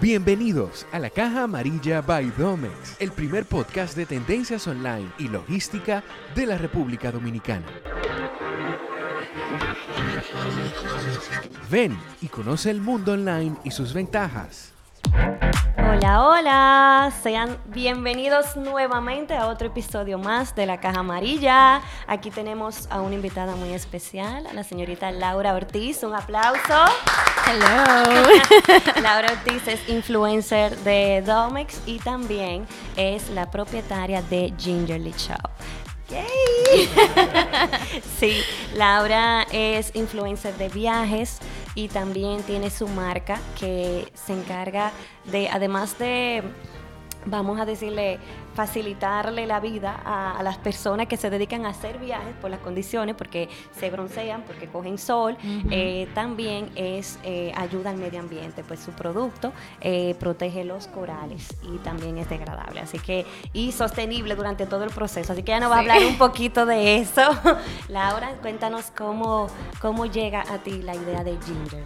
Bienvenidos a la Caja Amarilla by Domex, el primer podcast de tendencias online y logística de la República Dominicana. Ven y conoce el mundo online y sus ventajas. Hola, hola, sean bienvenidos nuevamente a otro episodio más de La Caja Amarilla. Aquí tenemos a una invitada muy especial, a la señorita Laura Ortiz. Un aplauso. Hello. Laura Ortiz es influencer de Domex y también es la propietaria de Gingerly Shop. ¡Yay! sí, Laura es influencer de viajes y también tiene su marca que se encarga de, además de, vamos a decirle, facilitarle la vida a, las personas que se dedican a hacer viajes por las condiciones, porque se broncean, porque cogen sol, eh, también es eh, ayuda al medio ambiente, pues su producto eh, protege los corales y también es degradable, así que y sostenible durante todo el proceso, así que ya nos va a hablar un poquito de eso. Laura, cuéntanos cómo, cómo llega a ti la idea de Ginger.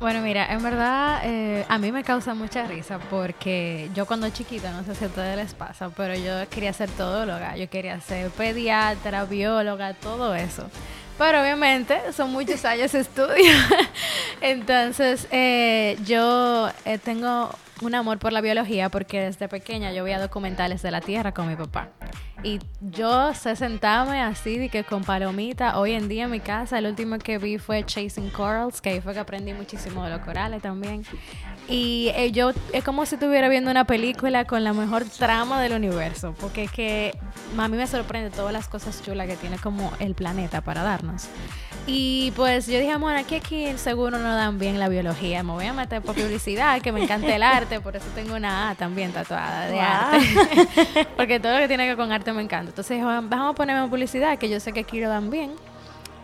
Bueno, mira, en verdad eh, a mí me causa mucha risa porque yo cuando chiquita, no sé si a ustedes les pasa, pero yo quería ser todóloga, yo quería ser pediatra, bióloga, todo eso. Pero obviamente son muchos años de estudio. Entonces, eh, yo eh, tengo un amor por la biología porque desde pequeña yo veía documentales de la Tierra con mi papá. Y yo sé sentarme así de que con palomita. Hoy en día en mi casa el último que vi fue Chasing Corals, que ahí fue que aprendí muchísimo de los corales también. Y eh, yo es como si estuviera viendo una película con la mejor trama del universo, porque es que a mí me sorprende todas las cosas chulas que tiene como el planeta para darnos. Y pues yo dije, bueno, aquí, aquí seguro no dan bien la biología. Me voy a meter por publicidad, que me encanta el arte, por eso tengo una A también tatuada de arte. Porque todo lo que tiene que ver con arte me encanta. Entonces vamos a ponerme publicidad, que yo sé que aquí lo dan bien.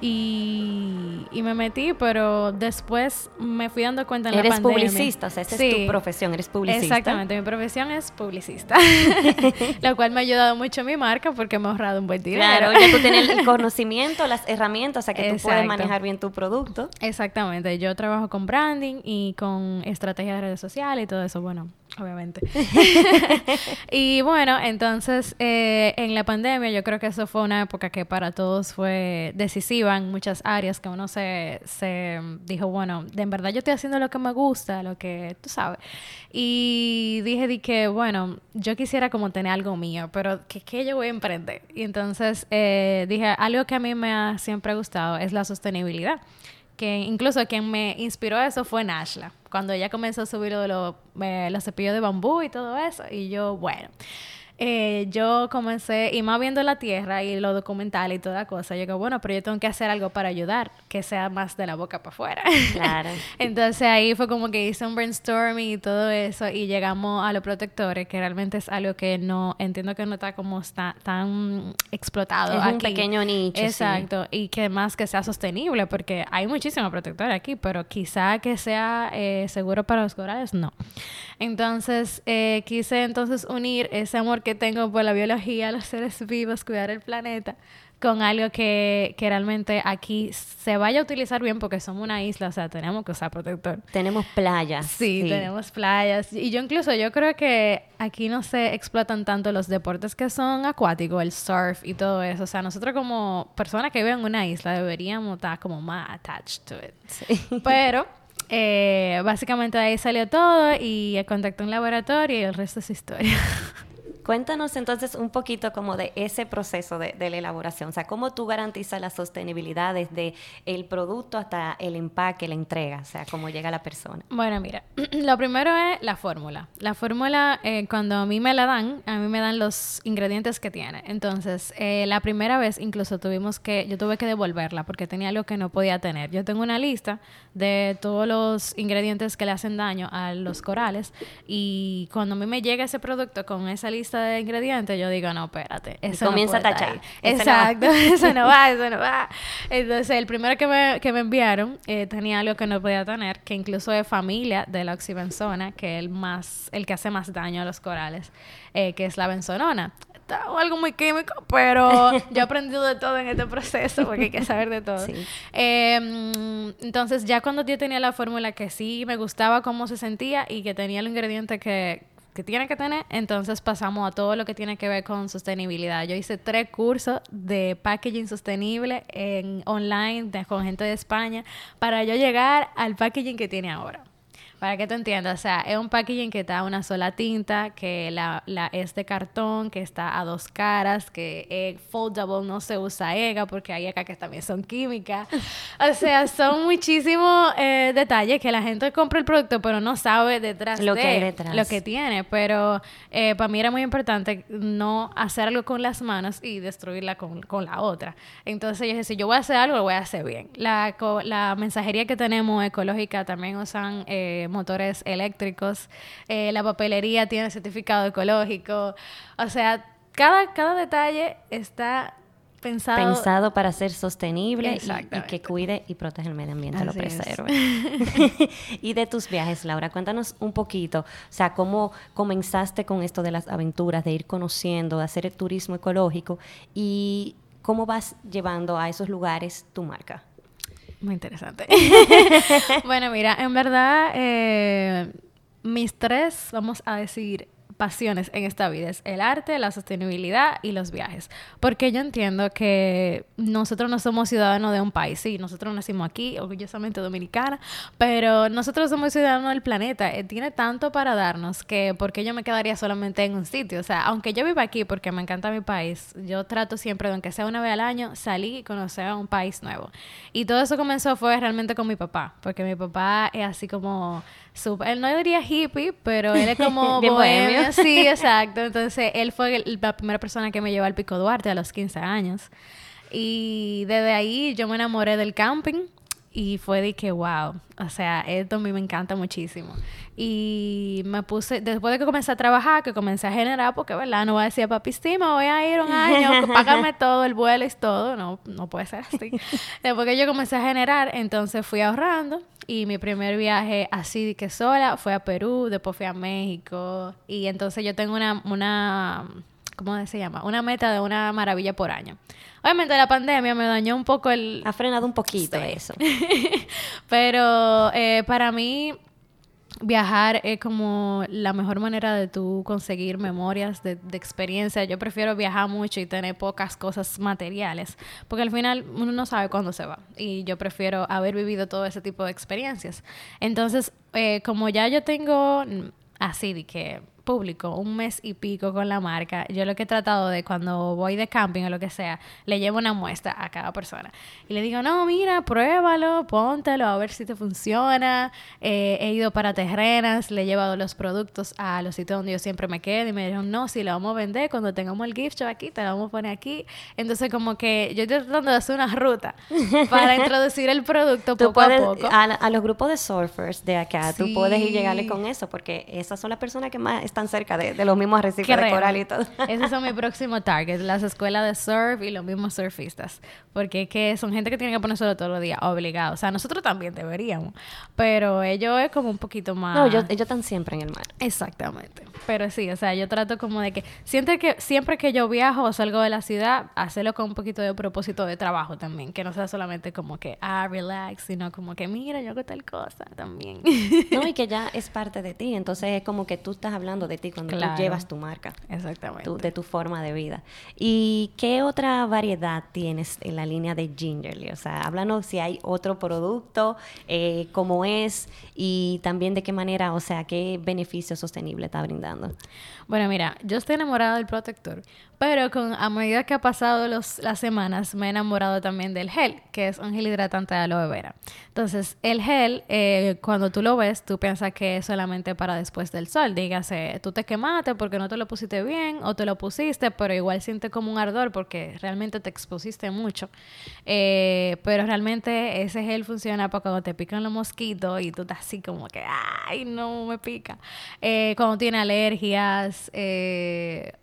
Y, me metí, pero después me fui dando cuenta en eres la pandemia. Eres publicista, o sea, esa es tu profesión, eres publicista. Exactamente, mi profesión es publicista, lo cual me ha ayudado mucho mi marca porque me ha ahorrado un buen dinero. Claro, ya tú tienes el conocimiento, las herramientas, o sea, que tú puedes manejar bien tu producto. Exactamente, yo trabajo con branding y con estrategias de redes sociales y todo eso, bueno, obviamente. y bueno, entonces eh, en la pandemia yo creo que eso fue una época que para todos fue decisiva en muchas áreas, que uno se, se dijo, bueno, de en verdad yo estoy haciendo lo que me gusta, lo que tú sabes. Y dije di que, bueno, yo quisiera como tener algo mío, pero ¿qué, yo voy a emprender? Y entonces eh, dije, algo que a mí me ha siempre gustado es la sostenibilidad incluso quien me inspiró eso fue Nashla, cuando ella comenzó a subir de eh, los cepillos de bambú y todo eso, y yo, bueno, eh, yo comencé, y más viendo la tierra y lo documental y toda cosa, yo digo, bueno, pero yo tengo que hacer algo para ayudar, que sea más de la boca para afuera. Claro. Entonces ahí fue como que hice un brainstorming y todo eso, y llegamos a los protectores, que realmente es algo que no, entiendo que no está como está tan explotado. Es un pequeño nicho. Exacto, y que más que sea sostenible, porque hay muchísimos protectores aquí, pero quizá que sea eh, seguro para los corales, no. Entonces, eh, quise entonces unir ese amor que tengo por la biología, los seres vivos, cuidar el planeta, con algo que, que, realmente aquí se vaya a utilizar bien porque somos una isla, o sea, tenemos que usar protector. Tenemos playas. Sí, tenemos playas. Y yo incluso, yo creo que aquí no se explotan tanto los deportes que son acuáticos, el surf y todo eso. O sea, nosotros como personas que viven en una isla deberíamos estar como más attached to it. Sí. Pero eh, básicamente ahí salió todo y contactó un laboratorio y el resto es historia. Cuéntanos entonces un poquito como de ese proceso de, la elaboración, o sea, cómo tú garantizas la sostenibilidad desde el producto hasta el empaque, la entrega, o sea, cómo llega la persona. Bueno, mira, lo primero es la fórmula. La fórmula, eh, cuando a mí me la dan, a mí me dan los ingredientes que tiene. Entonces, eh, la primera vez incluso tuvimos que, yo tuve que devolverla porque tenía algo que no podía tener. Yo tengo una lista de todos los ingredientes que le hacen daño a los corales y cuando a mí me llega ese producto con esa lista, lista de ingredientes, yo digo, no, espérate. Eso comienza no a tachar. Exacto, eso no va, eso no va. Entonces, el primero que me, que me enviaron eh, tenía algo que no podía tener, que incluso es familia de la oxibenzona, que es el, más, el que hace más daño a los corales, eh, que es la benzonona algo muy químico, pero yo he aprendido de todo en este proceso porque hay que saber de todo. Em, entonces, ya cuando yo tenía la fórmula que sí me gustaba cómo se sentía y que tenía el ingrediente que, tiene que tener, entonces pasamos a todo lo que tiene que ver con sostenibilidad. Yo hice tres cursos de packaging sostenible en online con gente de España para yo llegar al packaging que tiene ahora. Para que tú entiendas, o sea, es un packaging que está una sola tinta, que la, la es de cartón, que está a dos caras, que es foldable, no se usa EGA porque hay EGA que también son químicas. O sea, son muchísimos eh, detalles que la gente compra el producto pero no sabe detrás lo de que hay detrás. lo que tiene. Pero eh, para mí era muy importante no hacer algo con las manos y destruirla con, con la otra. Entonces yo dije, si yo voy a hacer algo, lo voy a hacer bien. La, la mensajería que tenemos ecológica también usan... Eh, motores eléctricos, eh, la papelería tiene certificado ecológico, o sea, cada, cada detalle está pensado... Pensado para ser sostenible y, que cuide y protege el medio ambiente, lo preserve. y de tus viajes, Laura, cuéntanos un poquito, o sea, cómo comenzaste con esto de las aventuras, de ir conociendo, de hacer el turismo ecológico y cómo vas llevando a esos lugares tu marca. Muy interesante. bueno, mira, en verdad, eh, mis tres, vamos a decir, pasiones en esta vida es el arte, la sostenibilidad y los viajes. Porque yo entiendo que nosotros no somos ciudadanos de un país, sí, nosotros nacimos aquí, orgullosamente dominicana, pero nosotros somos ciudadanos del planeta. Eh, tiene tanto para darnos que porque yo me quedaría solamente en un sitio. O sea, aunque yo viva aquí porque me encanta mi país, yo trato siempre de, aunque sea una vez al año, salir y conocer un país nuevo. Y todo eso comenzó fue realmente con mi papá, porque mi papá es así como él no diría hippie, pero él es como bohemio. Sí, exacto. Entonces, él fue la primera persona que me llevó al Pico Duarte a los 15 años. Y desde ahí yo me enamoré del camping y fue de que, wow, o sea, esto a mí me encanta muchísimo. Y me puse, después de que comencé a trabajar, que comencé a generar, porque, ¿verdad? No voy a decir, papi, sí, me voy a ir un año, págame todo, el vuelo y todo. No, no puede ser así. después que yo comencé a generar, entonces fui ahorrando. Y mi primer viaje así de que sola fue a Perú, después fui a México. Y entonces yo tengo una, una ¿cómo se llama? Una meta de una maravilla por año. Obviamente la pandemia me dañó un poco el... Ha frenado un poquito eso. Pero eh, para mí viajar es como la mejor manera de tú conseguir memorias de, de, experiencia. Yo prefiero viajar mucho y tener pocas cosas materiales, porque al final uno no sabe cuándo se va. Y yo prefiero haber vivido todo ese tipo de experiencias. Entonces, eh, como ya yo tengo así de que público un mes y pico con la marca, yo lo que he tratado de cuando voy de camping o lo que sea, le llevo una muestra a cada persona. Y le digo, no, mira, pruébalo, póntelo, a ver si te funciona. Eh, he ido para terrenas, le he llevado los productos a los sitios donde yo siempre me quedo y me dijeron, no, si lo vamos a vender, cuando tengamos el gift shop aquí, te lo vamos a poner aquí. Entonces, como que yo estoy tratando de hacer una ruta para introducir el producto poco a poco. A, los grupos de surfers de acá, tú puedes ir llegarle con eso, porque esas son las personas que más están cerca de, los mismos arrecifes de coral y todo. Esos son mi próximo target, las escuelas de surf y los mismos surfistas. Porque es que son gente que tiene que ponerse todos los días, obligado. O sea, nosotros también deberíamos. Pero ellos es como un poquito más... No, ellos, están siempre en el mar. Exactamente. Pero sí, o sea, yo trato como de que siempre que, siempre que yo viajo o salgo de la ciudad, hacerlo con un poquito de propósito de trabajo también. Que no sea solamente como que, ah, relax, sino como que, mira, yo hago tal cosa también. No, y que ya es parte de ti. Entonces es como que tú estás hablando de ti cuando tú llevas tu marca. Exactamente. de tu forma de vida. ¿Y qué otra variedad tienes en la línea de Gingerly? O sea, háblanos si hay otro producto, eh, cómo es y también de qué manera, o sea, qué beneficio sostenible está brindando. Bueno, mira, yo estoy enamorada del protector, pero con, a medida que ha pasado los, las semanas me he enamorado también del gel que es un gel hidratante de aloe vera. Entonces, el gel, eh, cuando tú lo ves, tú piensas que es solamente para después del sol. Dígase, tú te quemaste porque no te lo pusiste bien o te lo pusiste, pero igual siente como un ardor porque realmente te expusiste mucho. Eh, pero realmente ese gel funciona para cuando te pican los mosquitos y tú estás así como que, ay, no me pica. Eh, cuando tiene alergias,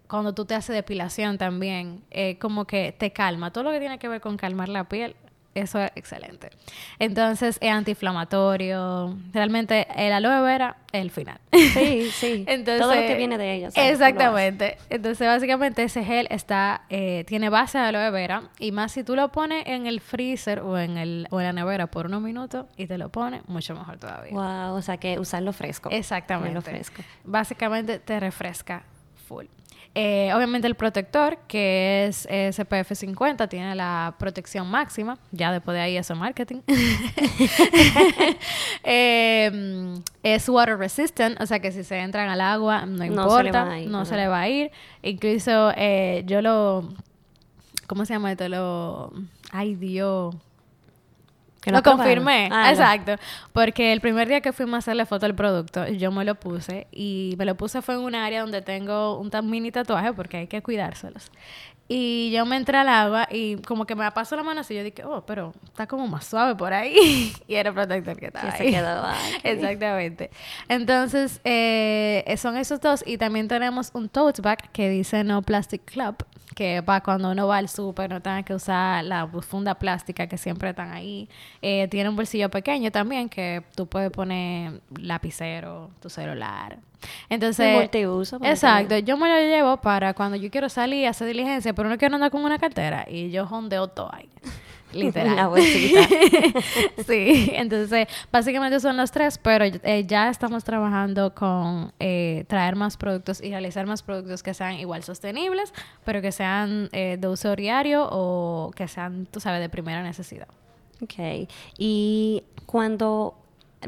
cuando tú te haces depilación también, eh, como que te calma. Todo lo que tiene que ver con calmar la piel, eso es excelente. Entonces, es antiinflamatorio. Realmente, el aloe vera es el final. Sí, sí. Entonces, Todo lo que viene de ella. ¿sabes? Exactamente. Entonces, básicamente, ese gel está, eh, tiene base de aloe vera. Y más si tú lo pones en el freezer o en, el, o en la nevera por unos minutos y te lo pones, mucho mejor todavía. Wow, o sea que usarlo fresco. Exactamente. Usarlo fresco. Básicamente te refresca full. Eh, obviamente el protector, que es eh, SPF 50, tiene la protección máxima. Ya después de ahí eso es marketing. Eh, es water resistant, o sea que si se entran al agua no No se le importa, va a ir, no se ajá. le va a ir. Incluso eh, yo lo... ¿Cómo se llama esto? Lo... Ay, Dios. Que lo confirmé, Ah, exacto. Porque el primer día que fuimos a hacerle foto al producto, yo me lo puse y me lo puse fue en un área donde tengo un mini tatuaje porque hay que cuidárselos. Y yo me entré al agua y como que me pasó la mano así, yo dije, oh, pero está como más suave por ahí. y era el protector que estaba Que se ahí. quedó, bien. Exactamente. Entonces, eh, son esos dos. Y también tenemos un tote bag que dice No Plastic Club, que para cuando uno va al súper no tenga que usar la funda plástica que siempre están ahí. Eh, tiene un bolsillo pequeño también que tú puedes poner lapicero, tu celular. Entonces, multiuso, exacto. Yo me lo llevo para cuando yo quiero salir a hacer diligencia, pero no quiero andar con una cartera y yo hondeo todo ahí. Literal. La bolsita. sí, entonces básicamente son los tres, pero eh, ya estamos trabajando con eh, traer más productos y realizar más productos que sean igual sostenibles, pero que sean eh, de uso diario o que sean, tú sabes, de primera necesidad. Ok. Y cuando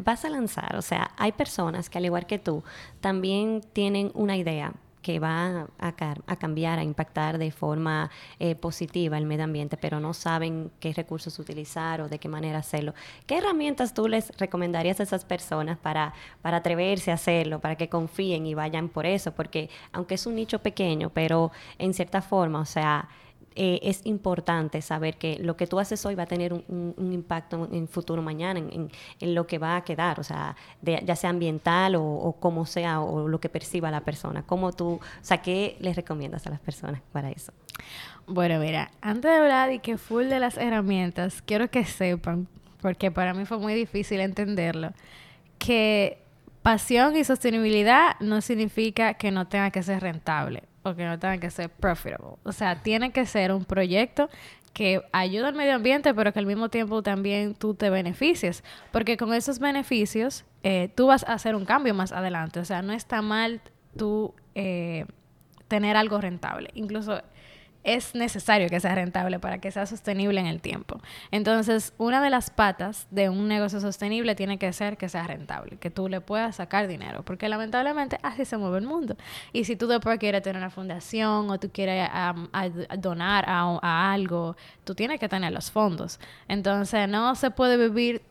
vas a lanzar, o sea, hay personas que al igual que tú, también tienen una idea que va a, cambiar, a impactar de forma eh, positiva el medio ambiente, pero no saben qué recursos utilizar o de qué manera hacerlo. ¿Qué herramientas tú les recomendarías a esas personas para, para atreverse a hacerlo, para que confíen y vayan por eso? Porque aunque es un nicho pequeño, pero en cierta forma, o sea, eh, es importante saber que lo que tú haces hoy va a tener un, impacto en futuro mañana, en, lo que va a quedar, o sea, ya sea ambiental o, o como sea, o lo que perciba la persona. ¿Cómo tú, o sea, qué les recomiendas a las personas para eso? Bueno, mira, antes de hablar y que full de las herramientas, quiero que sepan, porque para mí fue muy difícil entenderlo, que pasión y sostenibilidad no significa que no tenga que ser rentable o que no tenga que ser profitable. O sea, tiene que ser un proyecto que ayuda al medio ambiente, pero que al mismo tiempo también tú te beneficies. Porque con esos beneficios, eh, tú vas a hacer un cambio más adelante. O sea, no está mal tú eh, tener algo rentable. Incluso es necesario que sea rentable para que sea sostenible en el tiempo. Entonces, una de las patas de un negocio sostenible tiene que ser que sea rentable, que tú le puedas sacar dinero, porque lamentablemente así se mueve el mundo. Y si tú después quieres tener una fundación o tú quieres donar a, a algo, tú tienes que tener los fondos. Entonces, no se puede vivir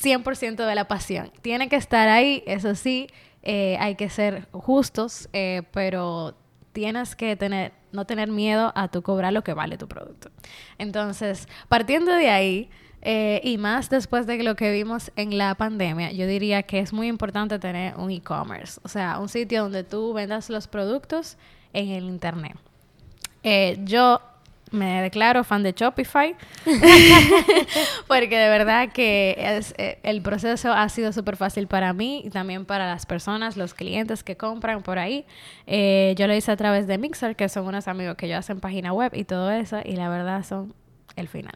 100% de la pasión. Tiene que estar ahí, eso sí, eh, hay que ser justos, eh, pero tienes que tener, no tener miedo a tu cobrar lo que vale tu producto. Entonces, partiendo de ahí, eh, y más después de lo que vimos en la pandemia, yo diría que es muy importante tener un e-commerce, o sea, un sitio donde tú vendas los productos en el Internet. Eh, yo me declaro fan de Shopify porque de verdad que es, eh, el proceso ha sido súper fácil para mí y también para las personas, los clientes que compran por ahí. Eh, yo lo hice a través de Mixer, que son unos amigos que yo hacen página web y todo eso, y la verdad son el final.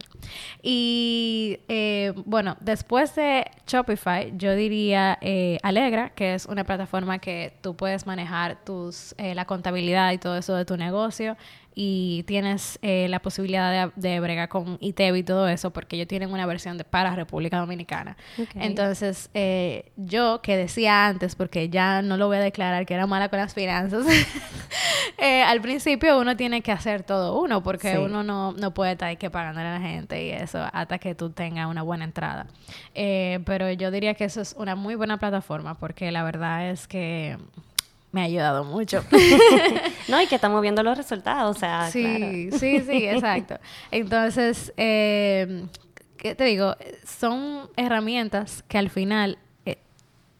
Y eh, bueno, después de Shopify, yo diría eh, Alegra, que es una plataforma que tú puedes manejar tus, eh, la contabilidad y todo eso de tu negocio y tienes eh, la posibilidad de, de bregar con ITEV y todo eso, porque ellos tienen una versión de para República Dominicana. Ok. Entonces, eh, yo que decía antes, porque ya no lo voy a declarar que era mala con las finanzas, eh, al principio uno tiene que hacer todo uno, porque Sí. uno no, no puede estar ahí que pagándole a la gente y eso hasta que tú tengas una buena entrada. Eh, pero yo diría que eso es una muy buena plataforma, porque la verdad es que me ha ayudado mucho. No, y que estamos viendo los resultados, o sea, sí, claro. sí, sí, exacto. Entonces, eh, ¿qué te digo? Son herramientas que al final eh,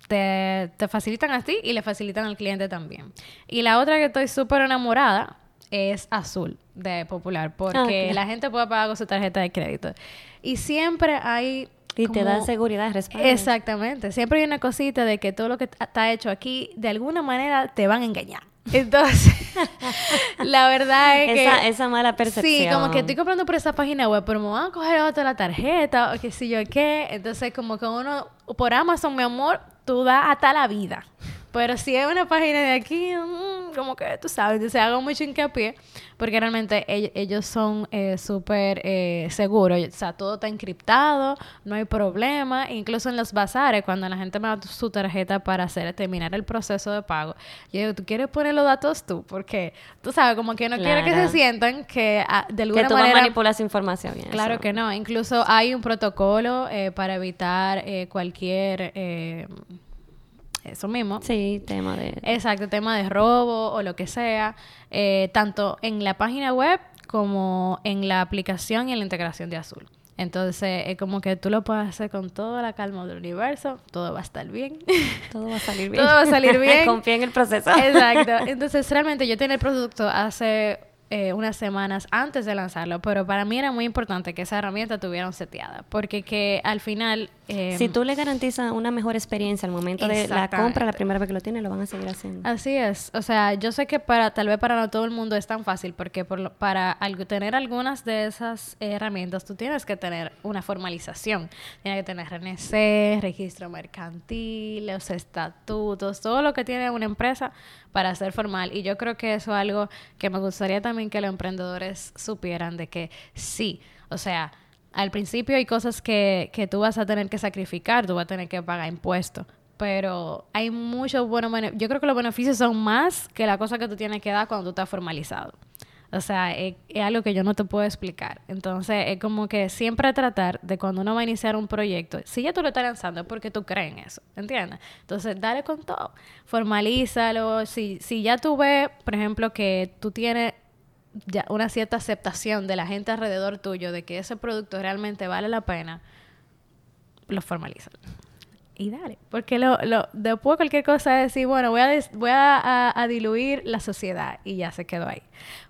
te, te facilitan a ti y le facilitan al cliente también. Y la otra que estoy súper enamorada es Azul de Popular, porque la gente puede pagar con su tarjeta de crédito. Y siempre hay... Y te da seguridad, respaldo. Exactamente. Siempre hay una cosita de que todo lo que está hecho aquí, de alguna manera te van a engañar. Entonces, la verdad es que... Esa, esa mala percepción. Sí, como que estoy comprando por esa página web, pero me van a coger otra la tarjeta o qué sé yo qué. Entonces, como que uno, por Amazon, mi amor, tú das hasta la vida. Pero si es una página de aquí, mm, como que tú sabes, entonces hago mucho hincapié, porque realmente ell- ellos son eh, súper eh, seguros, o sea, todo está encriptado, no hay problema, incluso en los bazares, cuando la gente me da su tarjeta para hacer, terminar el proceso de pago, yo digo, ¿tú quieres poner los datos tú? Porque tú sabes, como que no quiere que Claro. se sientan que ah, de Que alguna tú vas a manera... manipular esa información. Claro que no. Incluso hay un protocolo eh, para evitar eh, cualquier... eso mismo. Sí, tema de... Exacto, tema de robo o lo que sea, eh, tanto en la página web como en la aplicación y en la integración de Azul. Entonces, es como que tú lo puedes hacer con toda la calma del universo, todo va a estar bien. Todo va a salir bien. Todo va a salir bien. Confía en el proceso. Exacto. Entonces, realmente yo tenía el producto hace eh, unas semanas antes de lanzarlo, pero para mí era muy importante que esa herramienta tuviera seteada, porque que al final... eh, si tú le garantizas una mejor experiencia al momento de la compra, la primera vez que lo tienes, lo van a seguir haciendo. Así es, o sea, yo sé que para tal vez para no todo el mundo es tan fácil porque por para tener algunas de esas herramientas tú tienes que tener una formalización, tienes que tener RNC, registro mercantil, los estatutos, todo lo que tiene una empresa para ser formal. Y yo creo que eso es algo que me gustaría también que los emprendedores supieran de que sí, o sea, al principio hay cosas que, que tú vas a tener que sacrificar, tú vas a tener que pagar impuestos, pero hay muchos buenos beneficios. Yo creo que los beneficios son más que la cosa que tú tienes que dar cuando tú estás formalizado. O sea, es, algo que yo no te puedo explicar. Entonces, es como que siempre tratar de cuando uno va a iniciar un proyecto, si ya tú lo estás lanzando es porque tú crees en eso, ¿entiendes? Entonces, dale con todo. Formalízalo. Si, si ya tú ves, por ejemplo, que tú tienes ya una cierta aceptación de la gente alrededor tuyo de que ese producto realmente vale la pena, lo formaliza. Y dale, porque lo, lo, después cualquier cosa es decir, bueno, voy, a, des- voy a, a- a diluir la sociedad y ya se quedó ahí.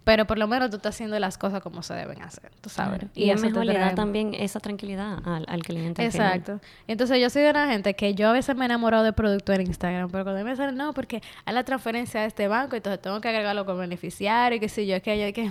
Pero por lo menos tú estás haciendo las cosas como se deben hacer, tú sabes. Claro. Y, es mejor le da también esa tranquilidad al, al cliente. Exacto. Entonces yo soy de una gente que yo a veces me he enamorado de productos en Instagram, pero cuando me salen, no, porque hay la transferencia a este banco, entonces tengo que agregarlo como beneficiario y qué sé yo, que yo, que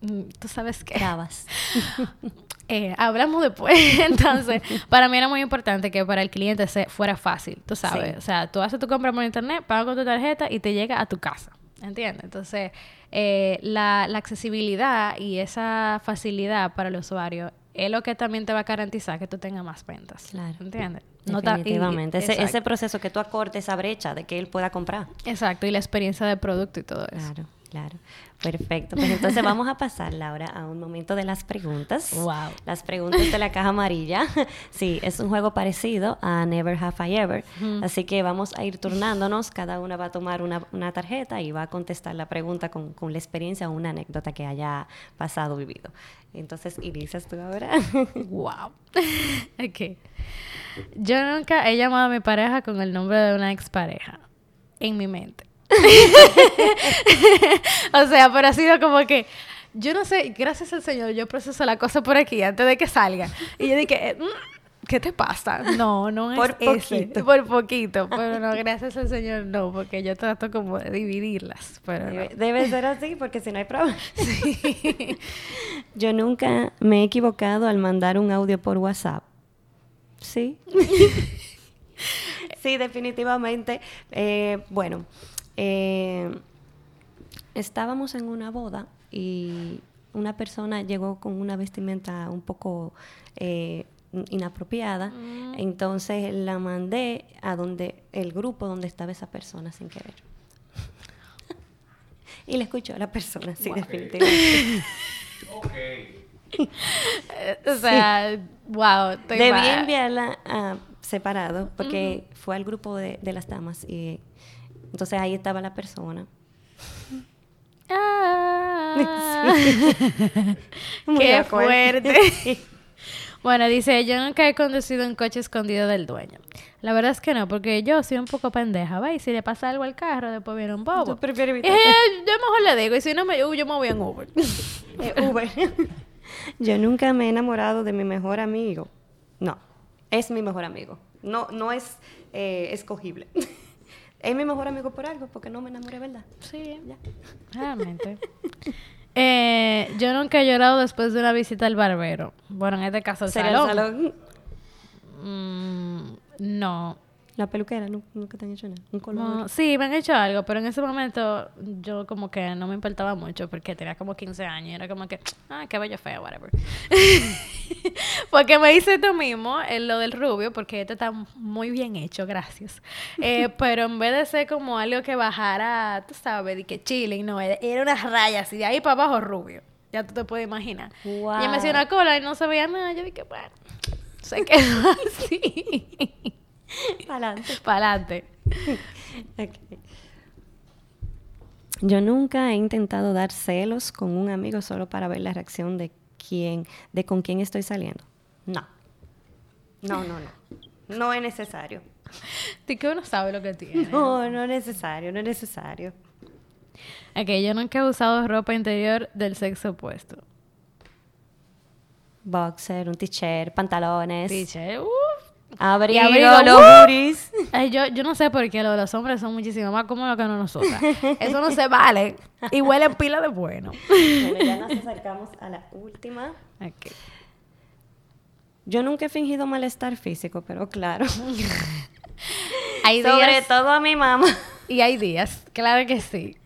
tú sabes qué. Trabas. Eh, hablamos después. Entonces, para mí era muy importante que para el cliente se fuera fácil, tú sabes. Sí. O sea, tú haces tu compra por internet, pagas con tu tarjeta y te llega a tu casa. ¿Entiendes? Entonces, eh, la, la accesibilidad y esa facilidad para el usuario es lo que también te va a garantizar que tú tengas más ventas. Claro. ¿Entiendes? No ta- y- Definitivamente. ese, ese proceso que tú acortes esa brecha de que él pueda comprar. Exacto, y la experiencia de producto y todo eso. Claro, claro. Perfecto. Pues entonces vamos a pasar, Laura, a un momento de las preguntas. Wow. Las preguntas de la caja amarilla. Sí, es un juego parecido a Never Have I Ever. Así que vamos a ir turnándonos. Cada una va a tomar una, una tarjeta y va a contestar la pregunta con, con la experiencia o una anécdota que haya pasado vivido. Entonces, inicias tú ahora. Wow. ok. Yo nunca he llamado a mi pareja con el nombre de una expareja. En mi mente. o sea, pero ha sido como que. Yo no sé, gracias al Señor, yo proceso la cosa por aquí antes de que salga. Y yo dije, "Mm, ¿qué te pasa? No, no es Por ese. poquito. Por poquito. Pero no, gracias al Señor, no, porque yo trato como de dividirlas. Pero no. Debe, ser así porque si no hay prueba. Yo nunca me he equivocado al mandar un audio por WhatsApp. Sí. sí, definitivamente. Eh, bueno, eh, estábamos en una boda y una persona llegó con una vestimenta un poco eh, inapropiada, entonces la mandé a donde el grupo donde estaba esa persona sin querer. y le escuchó a la persona, sí, definitivamente. o sea, wow. Estoy Debí mal. enviarla ah, separado porque fue al grupo de, de las damas y entonces ahí estaba la persona. Ah. Qué fuerte. Sí. Bueno, dice, yo nunca he conducido un coche escondido del dueño. La verdad es que no, porque yo soy un poco pendeja, ¿va? Y si le pasa algo al carro, después viene un bobo. Tú prefieres Y evitar- yo, yo mejor le digo, y si no me yo, yo me voy en Uber. Eh, Uber. Yo nunca me he enamorado de mi mejor amigo. No, es mi mejor amigo. No, no es eh, escogible. Es mi mejor amigo por algo, porque no me enamoré, ¿verdad? sí, Ya. realmente. Eh, yo nunca he llorado después de una visita al barbero. Bueno, en este caso el Sería el salón. Mm, no. La peluquera, nu- nunca te han hecho nada. Un color. No, sí, me han hecho algo, pero en ese momento yo como que no me importaba mucho porque tenía como 15 años y era como que, ah, qué bello feo, whatever. porque me hice esto mismo, en lo del rubio, porque este está muy bien hecho, gracias. Eh, pero en vez de ser como algo que bajara, tú sabes, de que chilling, no, era unas rayas y de ahí para abajo rubio. Ya tú te puedes imaginar. Y Wow. me hacía una cola y no se veía nada. Yo dije, bueno, se quedó así. Pa'lante. para adelante. Ok. Yo nunca he intentado dar celos con un amigo solo para ver la reacción de quién, de con quién estoy saliendo. No. No, no, no. No es necesario. De que uno sabe lo que tiene. No, no es necesario, no es necesario. Ok, yo nunca he usado ropa interior del sexo opuesto. Boxer, un t-shirt, pantalones, Dice, uff. abrigo, abrigo, los ¡uh! booties. Ay, yo, yo no sé por qué lo de los hombres son muchísimo más cómodos que no nosotras. Eso no se vale. Y huele pila de bueno. Bueno, ya nos acercamos a la última. Ok. Yo nunca he fingido malestar físico, pero claro. Hay Sobre todo a mi mamá. y hay días. Claro que sí.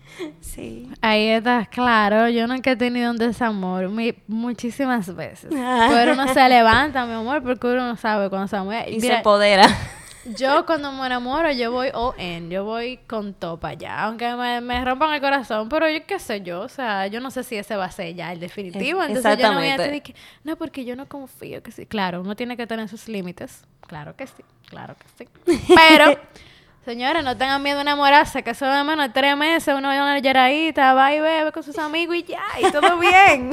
Sí. Ahí está, claro. Yo nunca he tenido un desamor mi- muchísimas veces. Ah. Pero uno se levanta, mi amor, porque uno no sabe cuando se muere. Y se empodera. Yo cuando me enamoro, yo voy all in, yo voy con topa ya, aunque me, me rompan el corazón, pero yo qué sé yo, o sea, yo no sé si ese va a ser ya el definitivo, Es- entonces yo no voy a decir que, no, porque yo no confío que sí, claro, uno tiene que tener sus límites, claro que sí, claro que sí, pero, señores, no tengan miedo a enamorarse, que eso de menos de tres meses, uno va a una lloradita, va y bebe con sus amigos y ya, y todo bien,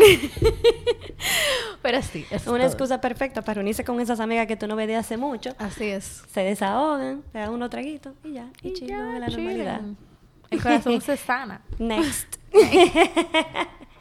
pero sí, es Una todo. excusa perfecta para reunirse con esas amigas que tú no ves de hace mucho. así es. Se desahogan, le dan unos traguitos y ya. Y, Y a la normalidad. El corazón se sana. Next.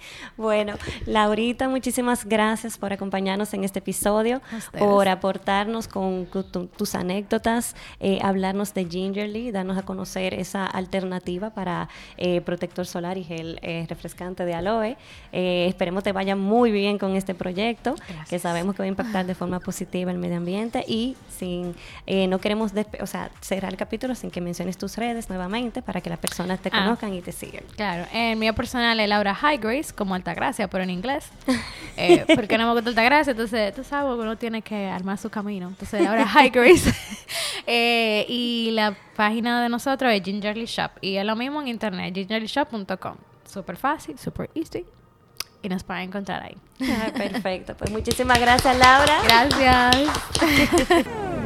bueno, Laurita, muchísimas gracias por acompañarnos en este episodio, por aportarnos con tu- tu- tus anécdotas, eh, hablarnos de Gingerly, darnos a conocer esa alternativa para eh, protector solar y gel eh, refrescante de aloe. Esperemos te vaya muy bien con este proyecto, que sabemos que va a impactar de forma positiva el medio ambiente y sin eh, no queremos o sea, cerrar el capítulo sin que menciones tus redes nuevamente para que las personas te Ah. conozcan y te sigan. Claro, el mío personal es Laura High Grace, como Altagracia, pero en inglés. Eh, porque no me gusta Altagracia, entonces tú sabes uno tiene que armar su camino. Entonces, Laura High Grace. Eh, y la página de nosotros es Gingerly Shop. Y es lo mismo en internet, gingerlyshop.com. Súper fácil, súper easy. Y nos pueden encontrar ahí. Ah, perfecto. Pues muchísimas gracias, Laura. Gracias.